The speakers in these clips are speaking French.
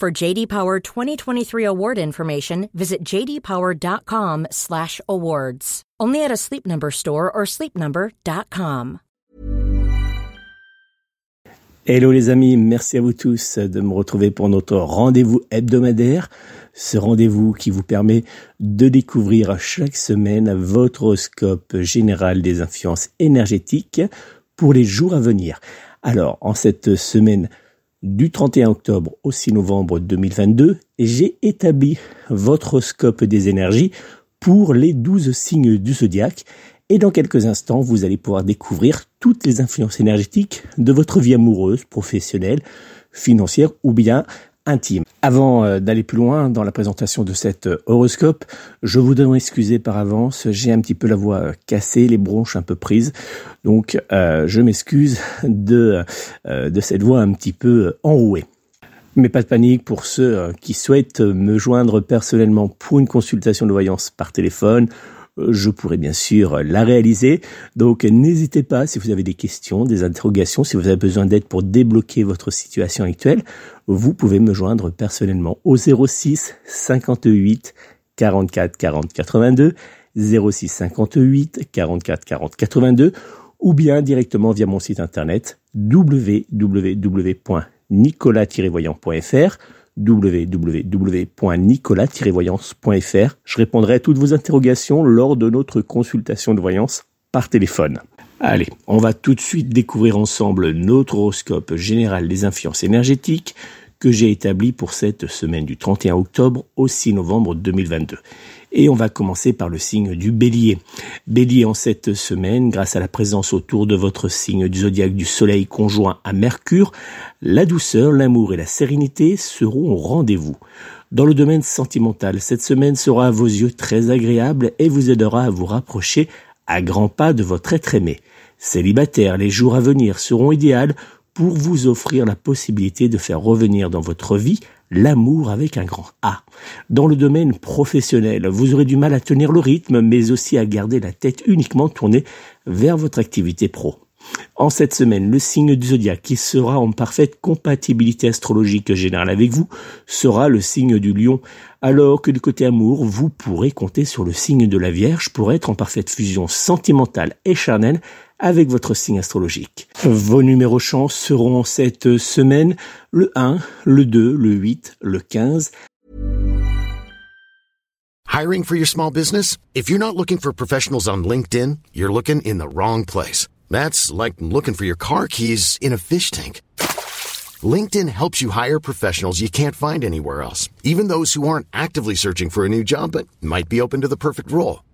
For JD Power 2023 award information, visit jdpower.com/awards. Only at a Sleep Number store or sleepnumber.com. Hello les amis, merci à vous tous de me retrouver pour notre rendez-vous hebdomadaire. Ce rendez-vous qui vous permet de découvrir chaque semaine votre horoscope général des influences énergétiques pour les jours à venir. Alors, en cette semaine du 31 octobre au 6 novembre 2022, j'ai établi votre horoscope des énergies pour les 12 signes du zodiaque et dans quelques instants, vous allez pouvoir découvrir toutes les influences énergétiques de votre vie amoureuse, professionnelle, financière ou bien intime. Avant euh, d'aller plus loin dans la présentation de cet euh, horoscope, je vous donne excuser par avance, j'ai un petit peu la voix euh, cassée, les bronches un peu prises, donc je m'excuse de, de cette voix un petit peu enrouée. Mais pas de panique pour ceux qui souhaitent me joindre personnellement pour une consultation de voyance par téléphone je pourrais bien sûr la réaliser. Donc n'hésitez pas si vous avez des questions, des interrogations, si vous avez besoin d'aide pour débloquer votre situation actuelle, vous pouvez me joindre personnellement au 06 58 44 40 82 06 58 44 40 82 ou bien directement via mon site internet www.nicolas-voyant.fr www.nicolas-voyance.fr. Je répondrai à toutes vos interrogations lors de notre consultation de voyance par téléphone. Allez, on va tout de suite découvrir ensemble notre horoscope général des influences énergétiques que j'ai établi pour cette semaine du 31 octobre au 6 novembre 2022. Et on va commencer par le signe du bélier. Bélier en cette semaine, grâce à la présence autour de votre signe du zodiaque du soleil conjoint à Mercure, la douceur, l'amour et la sérénité seront au rendez-vous. Dans le domaine sentimental, cette semaine sera à vos yeux très agréable et vous aidera à vous rapprocher à grands pas de votre être aimé. Célibataire, les jours à venir seront idéaux pour vous offrir la possibilité de faire revenir dans votre vie l'amour avec un grand A. Dans le domaine professionnel, vous aurez du mal à tenir le rythme, mais aussi à garder la tête uniquement tournée vers votre activité pro. En cette semaine, le signe du zodiaque qui sera en parfaite compatibilité astrologique générale avec vous sera le signe du lion, alors que du côté amour, vous pourrez compter sur le signe de la Vierge pour être en parfaite fusion sentimentale et charnelle avec votre signe astrologique. Vos numéros chance seront cette semaine le 1, le 2, le 8, le 15. Hiring for your small business? If you're not looking for professionals on LinkedIn, you're looking in the wrong place. That's like looking for your car keys in a fish tank. LinkedIn helps you hire professionals you can't find anywhere else, even those who aren't actively searching for a new job but might be open to the perfect role.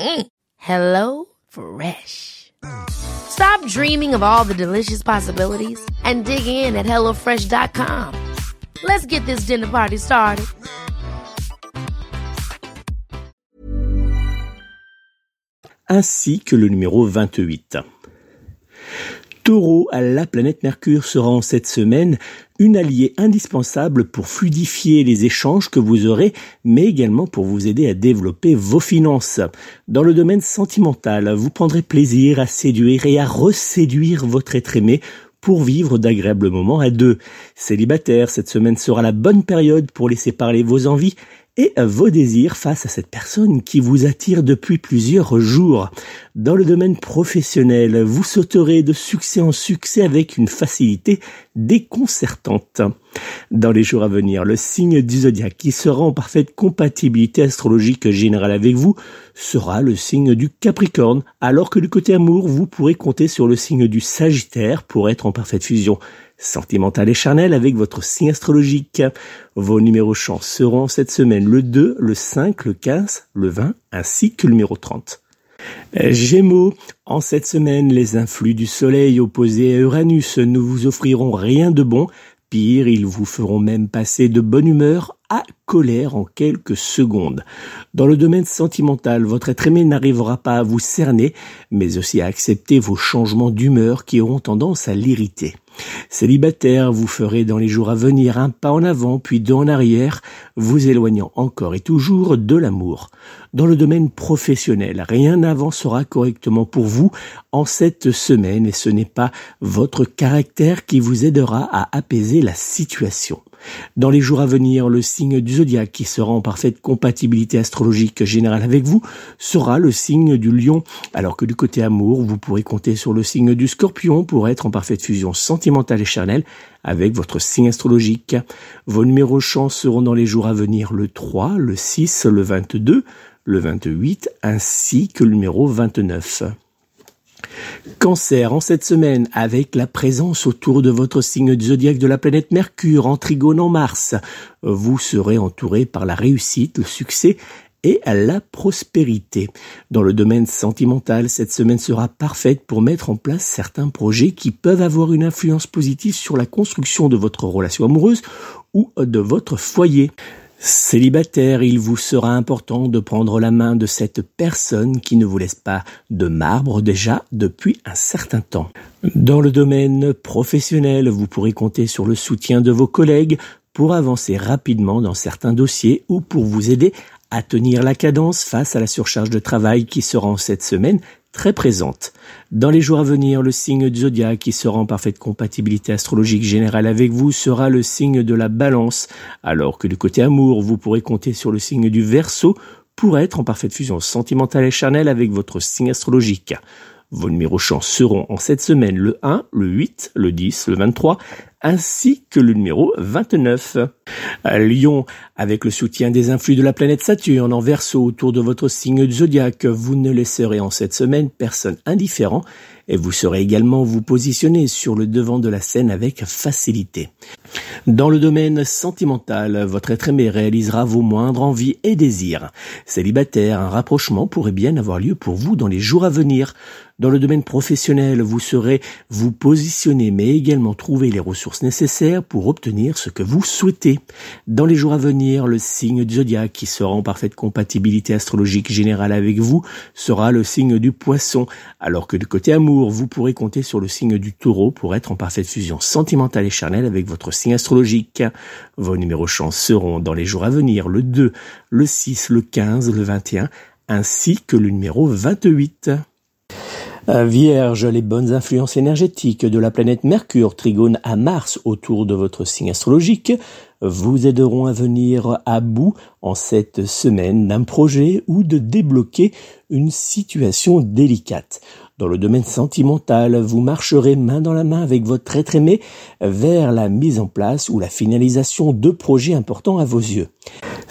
Mm. Hello Fresh. Stop dreaming of all the delicious possibilities and dig in at HelloFresh.com. Let's get this dinner party started. Ainsi que le numéro 28. Taureau, la planète Mercure sera en cette semaine une alliée indispensable pour fluidifier les échanges que vous aurez, mais également pour vous aider à développer vos finances. Dans le domaine sentimental, vous prendrez plaisir à séduire et à reséduire votre être aimé pour vivre d'agréables moments à deux. Célibataire, cette semaine sera la bonne période pour laisser parler vos envies et vos désirs face à cette personne qui vous attire depuis plusieurs jours. Dans le domaine professionnel, vous sauterez de succès en succès avec une facilité déconcertante. Dans les jours à venir, le signe du zodiaque qui sera en parfaite compatibilité astrologique générale avec vous sera le signe du Capricorne, alors que du côté amour, vous pourrez compter sur le signe du Sagittaire pour être en parfaite fusion sentimental et charnel avec votre signe astrologique. Vos numéros chance seront cette semaine le 2, le 5, le 15, le 20 ainsi que le numéro 30. Gémeaux, en cette semaine, les influx du Soleil opposés à Uranus ne vous offriront rien de bon, pire, ils vous feront même passer de bonne humeur à colère en quelques secondes. Dans le domaine sentimental, votre être aimé n'arrivera pas à vous cerner, mais aussi à accepter vos changements d'humeur qui auront tendance à l'irriter. Célibataire, vous ferez dans les jours à venir un pas en avant puis deux en arrière, vous éloignant encore et toujours de l'amour. Dans le domaine professionnel, rien n'avancera correctement pour vous en cette semaine et ce n'est pas votre caractère qui vous aidera à apaiser la situation. Dans les jours à venir, le signe du zodiaque qui sera en parfaite compatibilité astrologique générale avec vous sera le signe du lion, alors que du côté amour, vous pourrez compter sur le signe du scorpion pour être en parfaite fusion sentimentale et charnelle avec votre signe astrologique. Vos numéros chance seront dans les jours à venir le 3, le 6, le 22, le 28 ainsi que le numéro 29. Cancer, en cette semaine, avec la présence autour de votre signe du zodiaque de la planète Mercure en trigone en Mars, vous serez entouré par la réussite, le succès et la prospérité. Dans le domaine sentimental, cette semaine sera parfaite pour mettre en place certains projets qui peuvent avoir une influence positive sur la construction de votre relation amoureuse ou de votre foyer. Célibataire, il vous sera important de prendre la main de cette personne qui ne vous laisse pas de marbre déjà depuis un certain temps. Dans le domaine professionnel, vous pourrez compter sur le soutien de vos collègues pour avancer rapidement dans certains dossiers ou pour vous aider à tenir la cadence face à la surcharge de travail qui sera en cette semaine très présente. Dans les jours à venir, le signe du qui sera en parfaite compatibilité astrologique générale avec vous sera le signe de la balance, alors que du côté amour, vous pourrez compter sur le signe du verso pour être en parfaite fusion sentimentale et charnelle avec votre signe astrologique. Vos numéros chance seront en cette semaine le 1, le 8, le 10, le 23, ainsi que le numéro 29. Lyon, avec le soutien des influx de la planète Saturne en verso autour de votre signe du zodiaque, vous ne laisserez en cette semaine personne indifférent et vous saurez également vous positionner sur le devant de la scène avec facilité. Dans le domaine sentimental, votre être aimé réalisera vos moindres envies et désirs. Célibataire, un rapprochement pourrait bien avoir lieu pour vous dans les jours à venir. Dans le domaine professionnel, vous saurez vous positionner mais également trouver les ressources nécessaires pour obtenir ce que vous souhaitez. Dans les jours à venir, le signe du zodiaque qui sera en parfaite compatibilité astrologique générale avec vous sera le signe du poisson, alors que du côté amour, vous pourrez compter sur le signe du taureau pour être en parfaite fusion sentimentale et charnelle avec votre signe astrologique. Vos numéros chance seront dans les jours à venir le 2, le 6, le 15, le 21, ainsi que le numéro 28. Euh, Vierge, les bonnes influences énergétiques de la planète Mercure trigone à Mars autour de votre signe astrologique vous aideront à venir à bout en cette semaine d'un projet ou de débloquer une situation délicate. Dans le domaine sentimental, vous marcherez main dans la main avec votre être aimé vers la mise en place ou la finalisation de projets importants à vos yeux.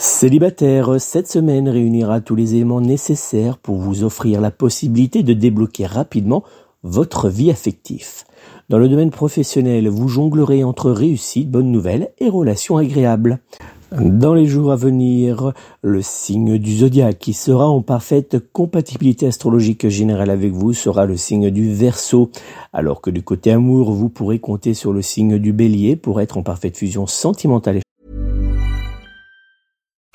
Célibataire, cette semaine réunira tous les éléments nécessaires pour vous offrir la possibilité de débloquer rapidement votre vie affective. Dans le domaine professionnel, vous jonglerez entre réussite, bonnes nouvelles et relations agréables. Dans les jours à venir, le signe du zodiaque qui sera en parfaite compatibilité astrologique générale avec vous sera le signe du Verseau, alors que du côté amour, vous pourrez compter sur le signe du Bélier pour être en parfaite fusion sentimentale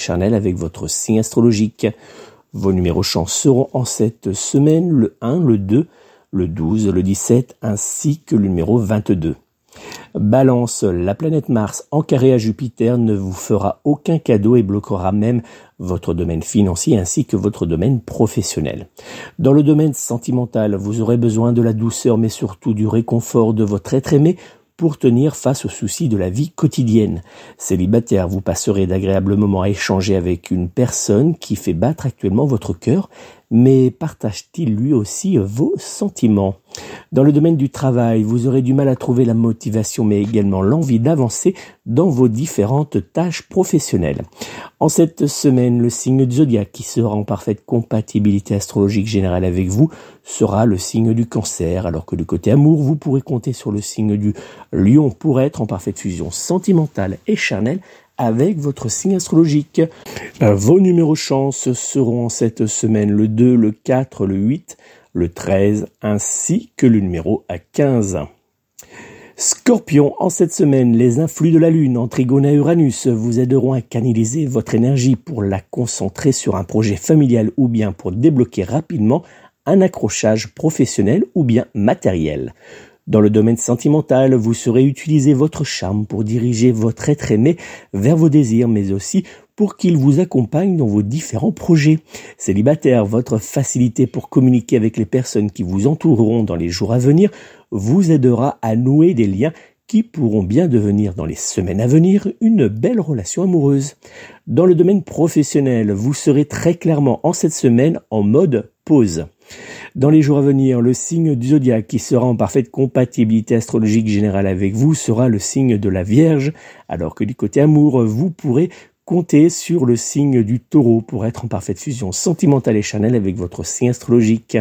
Charnel avec votre signe astrologique. Vos numéros chance seront en cette semaine le 1, le 2, le 12, le 17 ainsi que le numéro 22. Balance, la planète Mars en carré à Jupiter ne vous fera aucun cadeau et bloquera même votre domaine financier ainsi que votre domaine professionnel. Dans le domaine sentimental, vous aurez besoin de la douceur mais surtout du réconfort de votre être aimé pour tenir face aux soucis de la vie quotidienne. Célibataire, vous passerez d'agréables moments à échanger avec une personne qui fait battre actuellement votre cœur, mais partage-t-il lui aussi vos sentiments? Dans le domaine du travail, vous aurez du mal à trouver la motivation, mais également l'envie d'avancer dans vos différentes tâches professionnelles. En cette semaine, le signe du zodiaque qui sera en parfaite compatibilité astrologique générale avec vous sera le signe du cancer, alors que du côté amour, vous pourrez compter sur le signe du lion pour être en parfaite fusion sentimentale et charnelle avec votre signe astrologique. Vos numéros chance seront en cette semaine le 2, le 4, le 8, le 13 ainsi que le numéro 15. Scorpion, en cette semaine, les influx de la Lune en trigone à Uranus vous aideront à canaliser votre énergie pour la concentrer sur un projet familial ou bien pour débloquer rapidement un accrochage professionnel ou bien matériel. Dans le domaine sentimental, vous saurez utiliser votre charme pour diriger votre être aimé vers vos désirs, mais aussi pour qu'il vous accompagne dans vos différents projets. Célibataire, votre facilité pour communiquer avec les personnes qui vous entoureront dans les jours à venir vous aidera à nouer des liens qui pourront bien devenir dans les semaines à venir une belle relation amoureuse. Dans le domaine professionnel, vous serez très clairement en cette semaine en mode pause. Dans les jours à venir, le signe du zodiaque qui sera en parfaite compatibilité astrologique générale avec vous sera le signe de la Vierge, alors que du côté amour, vous pourrez compter sur le signe du taureau pour être en parfaite fusion sentimentale et chanel avec votre signe astrologique.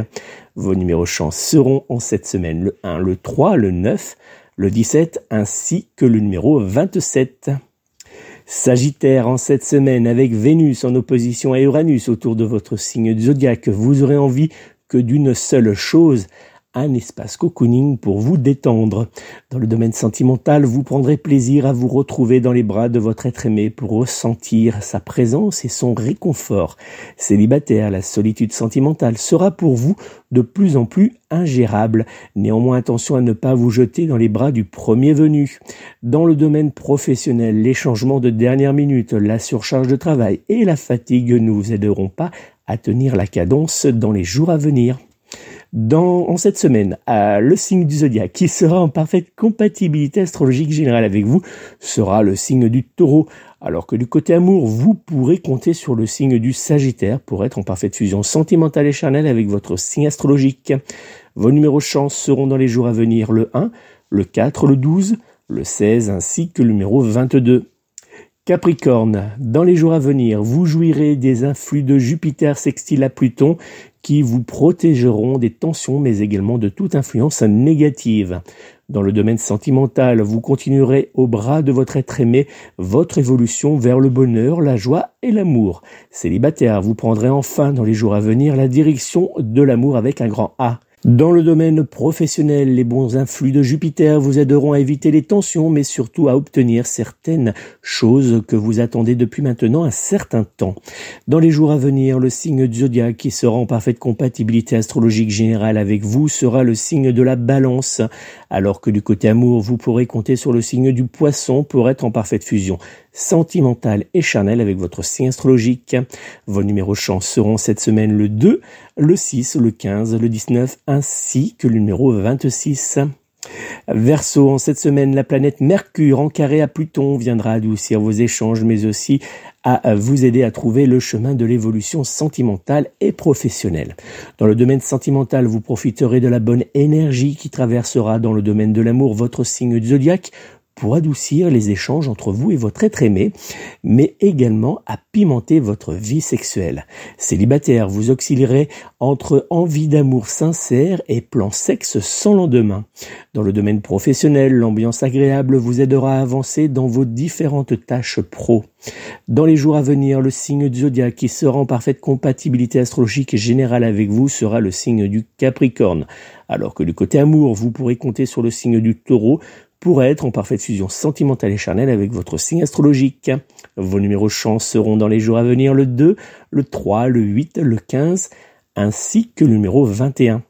Vos numéros chance seront en cette semaine le 1, le 3, le 9, le 17 ainsi que le numéro 27. Sagittaire, en cette semaine, avec Vénus en opposition à Uranus autour de votre signe zodiaque, vous aurez envie que d'une seule chose, un espace cocooning pour vous détendre. Dans le domaine sentimental, vous prendrez plaisir à vous retrouver dans les bras de votre être aimé pour ressentir sa présence et son réconfort. Célibataire, la solitude sentimentale sera pour vous de plus en plus ingérable. Néanmoins, attention à ne pas vous jeter dans les bras du premier venu. Dans le domaine professionnel, les changements de dernière minute, la surcharge de travail et la fatigue ne vous aideront pas à tenir la cadence dans les jours à venir. Dans, en cette semaine, le signe du zodiaque qui sera en parfaite compatibilité astrologique générale avec vous sera le signe du taureau. Alors que du côté amour, vous pourrez compter sur le signe du Sagittaire pour être en parfaite fusion sentimentale et charnelle avec votre signe astrologique. Vos numéros chance seront dans les jours à venir le 1, le 4, le 12, le 16 ainsi que le numéro 22. Capricorne, dans les jours à venir, vous jouirez des influx de Jupiter sextile à Pluton qui vous protégeront des tensions mais également de toute influence négative. Dans le domaine sentimental, vous continuerez au bras de votre être aimé votre évolution vers le bonheur, la joie et l'amour. Célibataire, vous prendrez enfin dans les jours à venir la direction de l'amour avec un grand A. Dans le domaine professionnel, les bons influx de Jupiter vous aideront à éviter les tensions, mais surtout à obtenir certaines choses que vous attendez depuis maintenant un certain temps. Dans les jours à venir, le signe du qui sera en parfaite compatibilité astrologique générale avec vous sera le signe de la balance, alors que du côté amour, vous pourrez compter sur le signe du poisson pour être en parfaite fusion sentimentale et charnelle avec votre signe astrologique. Vos numéros chance seront cette semaine le 2, le 6, le 15, le 19 ainsi que le numéro 26. Verseau, en cette semaine, la planète Mercure en carré à Pluton viendra adoucir vos échanges, mais aussi à vous aider à trouver le chemin de l'évolution sentimentale et professionnelle. Dans le domaine sentimental, vous profiterez de la bonne énergie qui traversera dans le domaine de l'amour votre signe zodiaque pour adoucir les échanges entre vous et votre être aimé, mais également à pimenter votre vie sexuelle. Célibataire, vous auxilierez entre envie d'amour sincère et plan sexe sans lendemain. Dans le domaine professionnel, l'ambiance agréable vous aidera à avancer dans vos différentes tâches pro. Dans les jours à venir, le signe du zodiaque qui sera en parfaite compatibilité astrologique générale avec vous sera le signe du Capricorne. Alors que du côté amour, vous pourrez compter sur le signe du Taureau pour être en parfaite fusion sentimentale et charnelle avec votre signe astrologique. Vos numéros chance seront dans les jours à venir le 2, le 3, le 8, le 15, ainsi que le numéro 21.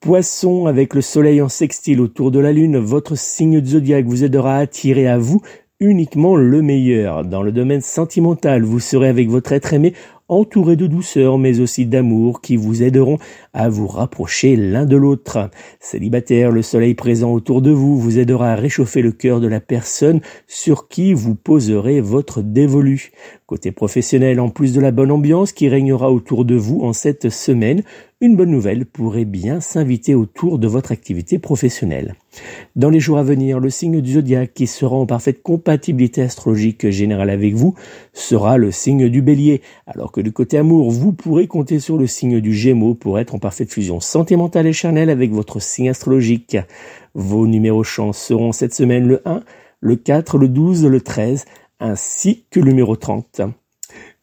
Poisson, avec le soleil en sextile autour de la lune, votre signe zodiaque vous aidera à attirer à vous uniquement le meilleur. Dans le domaine sentimental, vous serez avec votre être aimé entouré de douceur mais aussi d'amour qui vous aideront à vous rapprocher l'un de l'autre. Célibataire, le soleil présent autour de vous vous aidera à réchauffer le cœur de la personne sur qui vous poserez votre dévolu. Côté professionnel, en plus de la bonne ambiance qui régnera autour de vous en cette semaine, une bonne nouvelle pourrait bien s'inviter autour de votre activité professionnelle. Dans les jours à venir, le signe du zodiaque qui sera en parfaite compatibilité astrologique générale avec vous sera le signe du bélier, alors que du côté amour, vous pourrez compter sur le signe du gémeaux pour être en parfaite fusion sentimentale et charnelle avec votre signe astrologique. Vos numéros chance seront cette semaine le 1, le 4, le 12, le 13, ainsi que le numéro 30.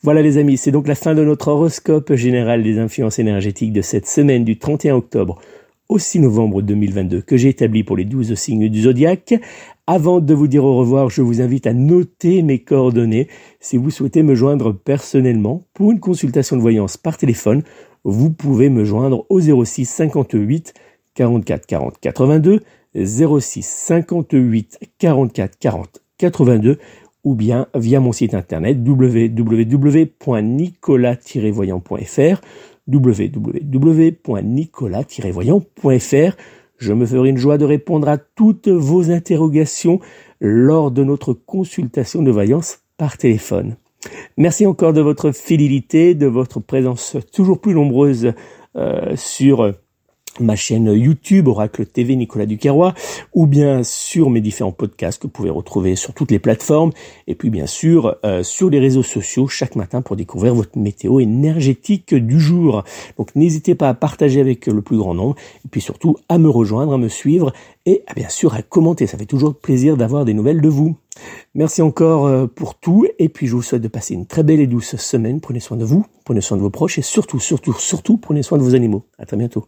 Voilà les amis, c'est donc la fin de notre horoscope général des influences énergétiques de cette semaine du 31 octobre au 6 novembre 2022 que j'ai établi pour les 12 signes du zodiaque. Avant de vous dire au revoir, je vous invite à noter mes coordonnées. Si vous souhaitez me joindre personnellement pour une consultation de voyance par téléphone, vous pouvez me joindre au 06 58 44 40 82, 06 58 44 40 82 ou bien via mon site internet www.nicolas-voyant.fr www.nicolas-voyant.fr Je me ferai une joie de répondre à toutes vos interrogations lors de notre consultation de voyance par téléphone. Merci encore de votre fidélité, de votre présence toujours plus nombreuse euh, sur ma chaîne YouTube Oracle TV Nicolas Ducarrois ou bien sur mes différents podcasts que vous pouvez retrouver sur toutes les plateformes et puis bien sûr euh, sur les réseaux sociaux chaque matin pour découvrir votre météo énergétique du jour. Donc n'hésitez pas à partager avec le plus grand nombre et puis surtout à me rejoindre, à me suivre et bien sûr à commenter. Ça fait toujours plaisir d'avoir des nouvelles de vous. Merci encore euh, pour tout et puis je vous souhaite de passer une très belle et douce semaine. Prenez soin de vous, prenez soin de vos proches et surtout, surtout, surtout prenez soin de vos animaux. À très bientôt.